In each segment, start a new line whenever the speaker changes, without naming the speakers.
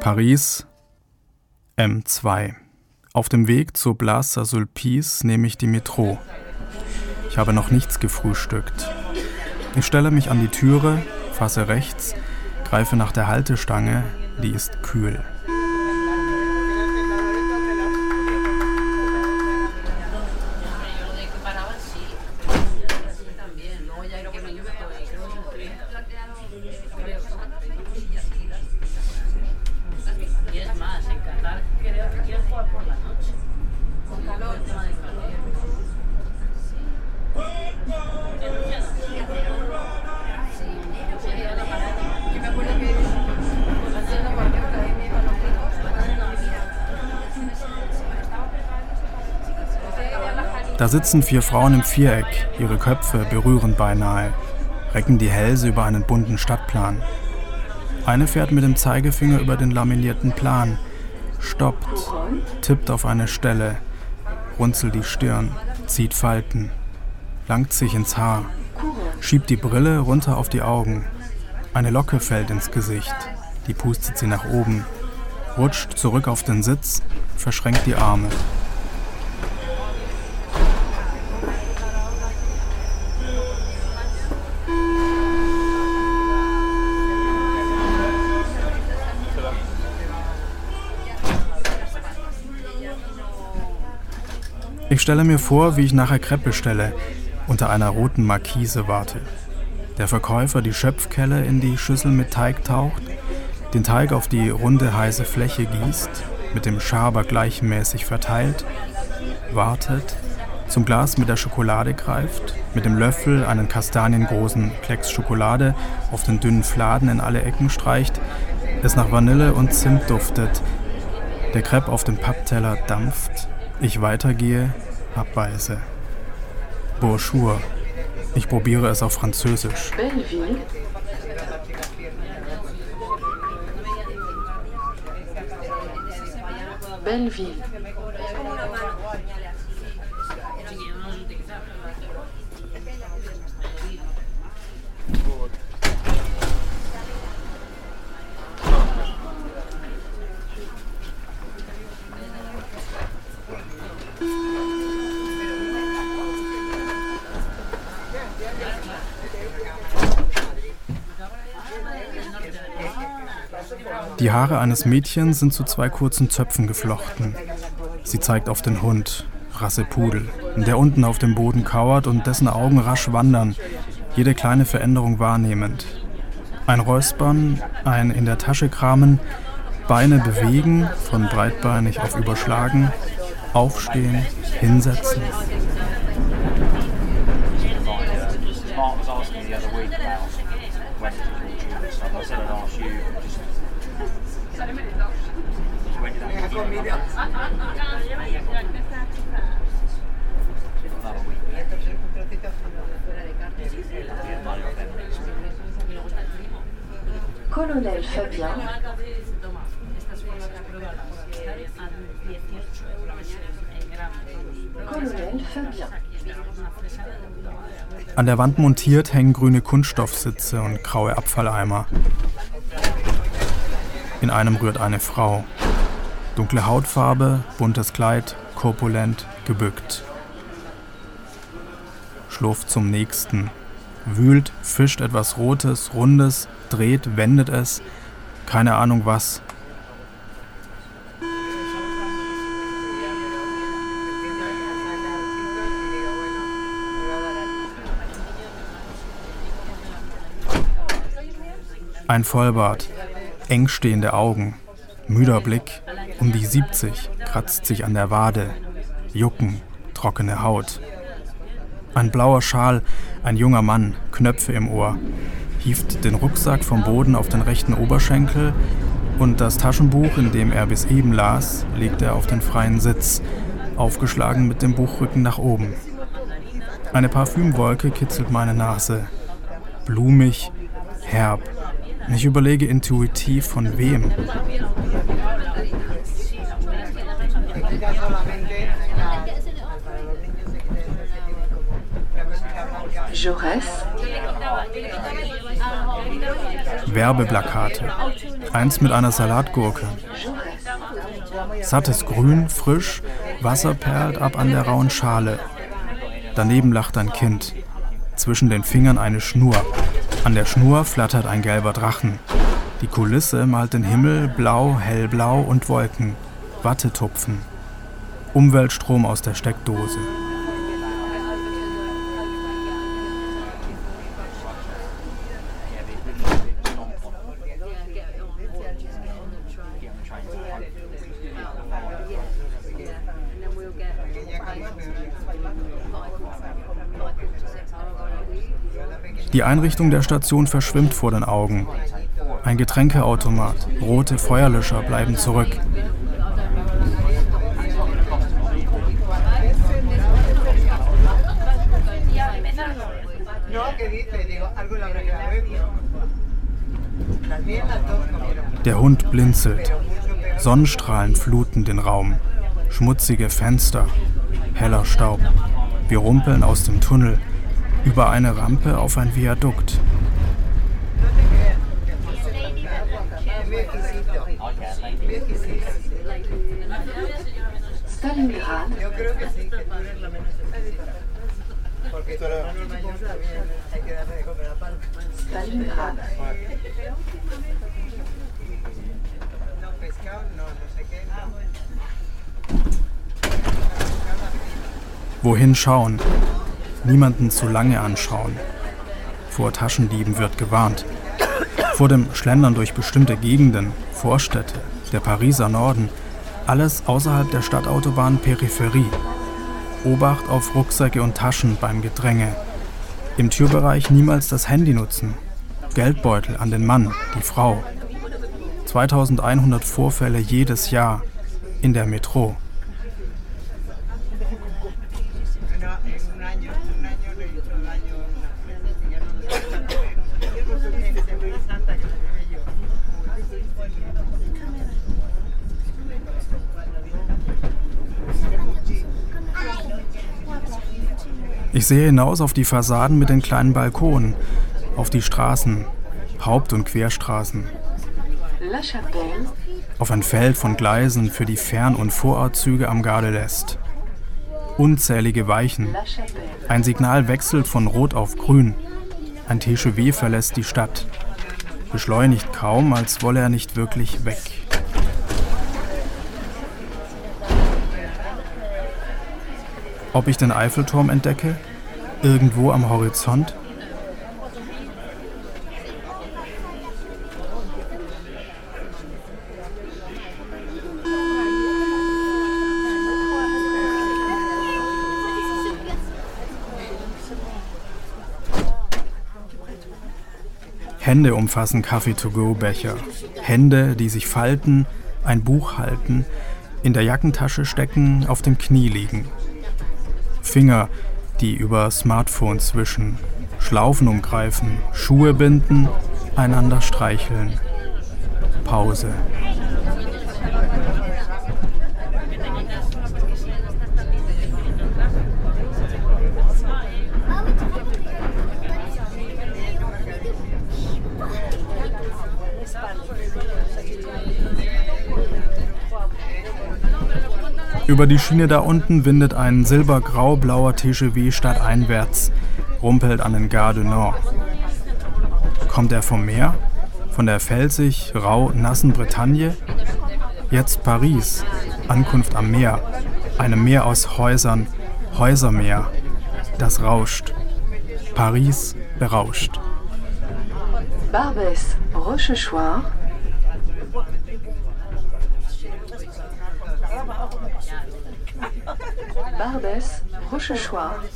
Paris M2. Auf dem Weg zur Place Saint-Sulpice nehme ich die Metro. Ich habe noch nichts gefrühstückt. Ich stelle mich an die Türe, fasse rechts, greife nach der Haltestange, die ist kühl. Da sitzen vier Frauen im Viereck, ihre Köpfe berühren beinahe, recken die Hälse über einen bunten Stadtplan. Eine fährt mit dem Zeigefinger über den laminierten Plan, stoppt, tippt auf eine Stelle, runzelt die Stirn, zieht Falten, langt sich ins Haar, schiebt die Brille runter auf die Augen. Eine Locke fällt ins Gesicht, die pustet sie nach oben, rutscht zurück auf den Sitz, verschränkt die Arme. Ich stelle mir vor, wie ich nachher Crepe bestelle, unter einer roten Markise warte. Der Verkäufer die Schöpfkelle in die Schüssel mit Teig taucht, den Teig auf die runde heiße Fläche gießt, mit dem Schaber gleichmäßig verteilt, wartet, zum Glas mit der Schokolade greift, mit dem Löffel einen kastaniengroßen Klecks Schokolade auf den dünnen Fladen in alle Ecken streicht, es nach Vanille und Zimt duftet, der Crepe auf dem Pappteller dampft, ich weitergehe, abweise. Bonjour. Ich probiere es auf Französisch.
Belleville. Belleville.
Die Haare eines Mädchens sind zu zwei kurzen Zöpfen geflochten. Sie zeigt auf den Hund, Rasse Pudel, der unten auf dem Boden kauert und dessen Augen rasch wandern, jede kleine Veränderung wahrnehmend. Ein Räuspern, ein in der Tasche kramen, Beine bewegen, von breitbeinig auf überschlagen, aufstehen, hinsetzen.
Colonel Fabien.
An der Wand montiert hängen grüne Kunststoffsitze und graue Abfalleimer. In einem rührt eine Frau. Dunkle Hautfarbe, buntes Kleid, korpulent, gebückt. Schlurft zum nächsten. Wühlt, fischt etwas Rotes, Rundes, dreht, wendet es. Keine Ahnung was. Ein Vollbart, eng stehende Augen, müder Blick, um die 70, kratzt sich an der Wade, Jucken, trockene Haut. Ein blauer Schal, ein junger Mann, Knöpfe im Ohr, hieft den Rucksack vom Boden auf den rechten Oberschenkel und das Taschenbuch, in dem er bis eben las, legt er auf den freien Sitz, aufgeschlagen mit dem Buchrücken nach oben. Eine Parfümwolke kitzelt meine Nase. Blumig, herb. Ich überlege intuitiv von wem.
Jaurès,
Werbeplakate. Eins mit einer Salatgurke. Sattes Grün, frisch, Wasser perlt ab an der rauen Schale. Daneben lacht ein Kind. Zwischen den Fingern eine Schnur. An der Schnur flattert ein gelber Drachen. Die Kulisse malt den Himmel blau, hellblau und Wolken. Wattetupfen. Umweltstrom aus der Steckdose. Die Einrichtung der Station verschwimmt vor den Augen. Ein Getränkeautomat, rote Feuerlöscher bleiben zurück. Der Hund blinzelt. Sonnenstrahlen fluten den Raum. Schmutzige Fenster. Heller Staub. Wir rumpeln aus dem Tunnel. Über eine Rampe auf ein Viadukt. Wohin schauen? Niemanden zu lange anschauen. Vor Taschendieben wird gewarnt. Vor dem Schlendern durch bestimmte Gegenden, Vorstädte, der Pariser Norden, alles außerhalb der Stadtautobahn Peripherie. Obacht auf Rucksäcke und Taschen beim Gedränge. Im Türbereich niemals das Handy nutzen. Geldbeutel an den Mann, die Frau. 2100 Vorfälle jedes Jahr in der Metro. Ich sehe hinaus auf die Fassaden mit den kleinen Balkonen, auf die Straßen, Haupt- und Querstraßen, auf ein Feld von Gleisen für die Fern- und Vorortzüge am Gardelest. Unzählige Weichen. Ein Signal wechselt von Rot auf Grün. Ein TGV verlässt die Stadt. Beschleunigt kaum, als wolle er nicht wirklich weg. Ob ich den Eiffelturm entdecke? Irgendwo am Horizont? Hände umfassen Kaffee-to-go-Becher. Hände, die sich falten, ein Buch halten, in der Jackentasche stecken, auf dem Knie liegen. Finger, die über Smartphones wischen, Schlaufen umgreifen, Schuhe binden, einander streicheln. Pause. Über die Schiene da unten windet ein silbergrau-blauer TGV stadteinwärts, rumpelt an den Gare du Nord. Kommt er vom Meer? Von der felsig, rau, nassen Bretagne? Jetzt Paris, Ankunft am Meer, einem Meer aus Häusern, Häusermeer. Das rauscht. Paris berauscht.
Barbès, Rochechouart, Barbès, Rochechouart,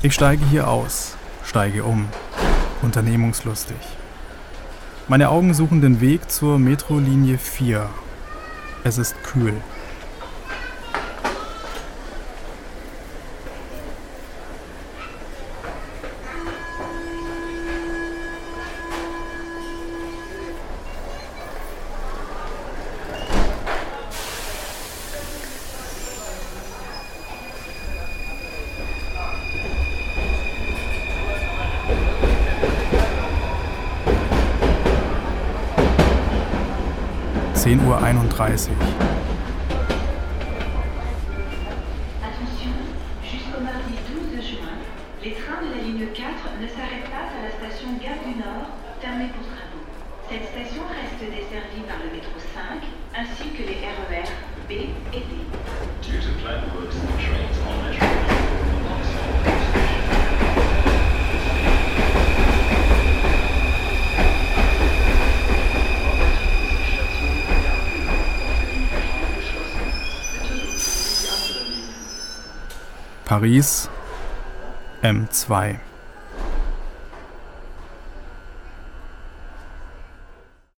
Ich steige hier aus, steige um, unternehmungslustig. Meine Augen suchen den Weg zur Metrolinie 4. Es ist kühl. 10.31 Uhr.
Attention, jusqu'au mardi 12 juin, les trains de la ligne 4 ne s'arrêtent pas à la station Gare du Nord, fermée pour travaux. Cette station reste desservie par le métro 5 ainsi que les RER B et D.
Due to planned works, the trains
Paris M2.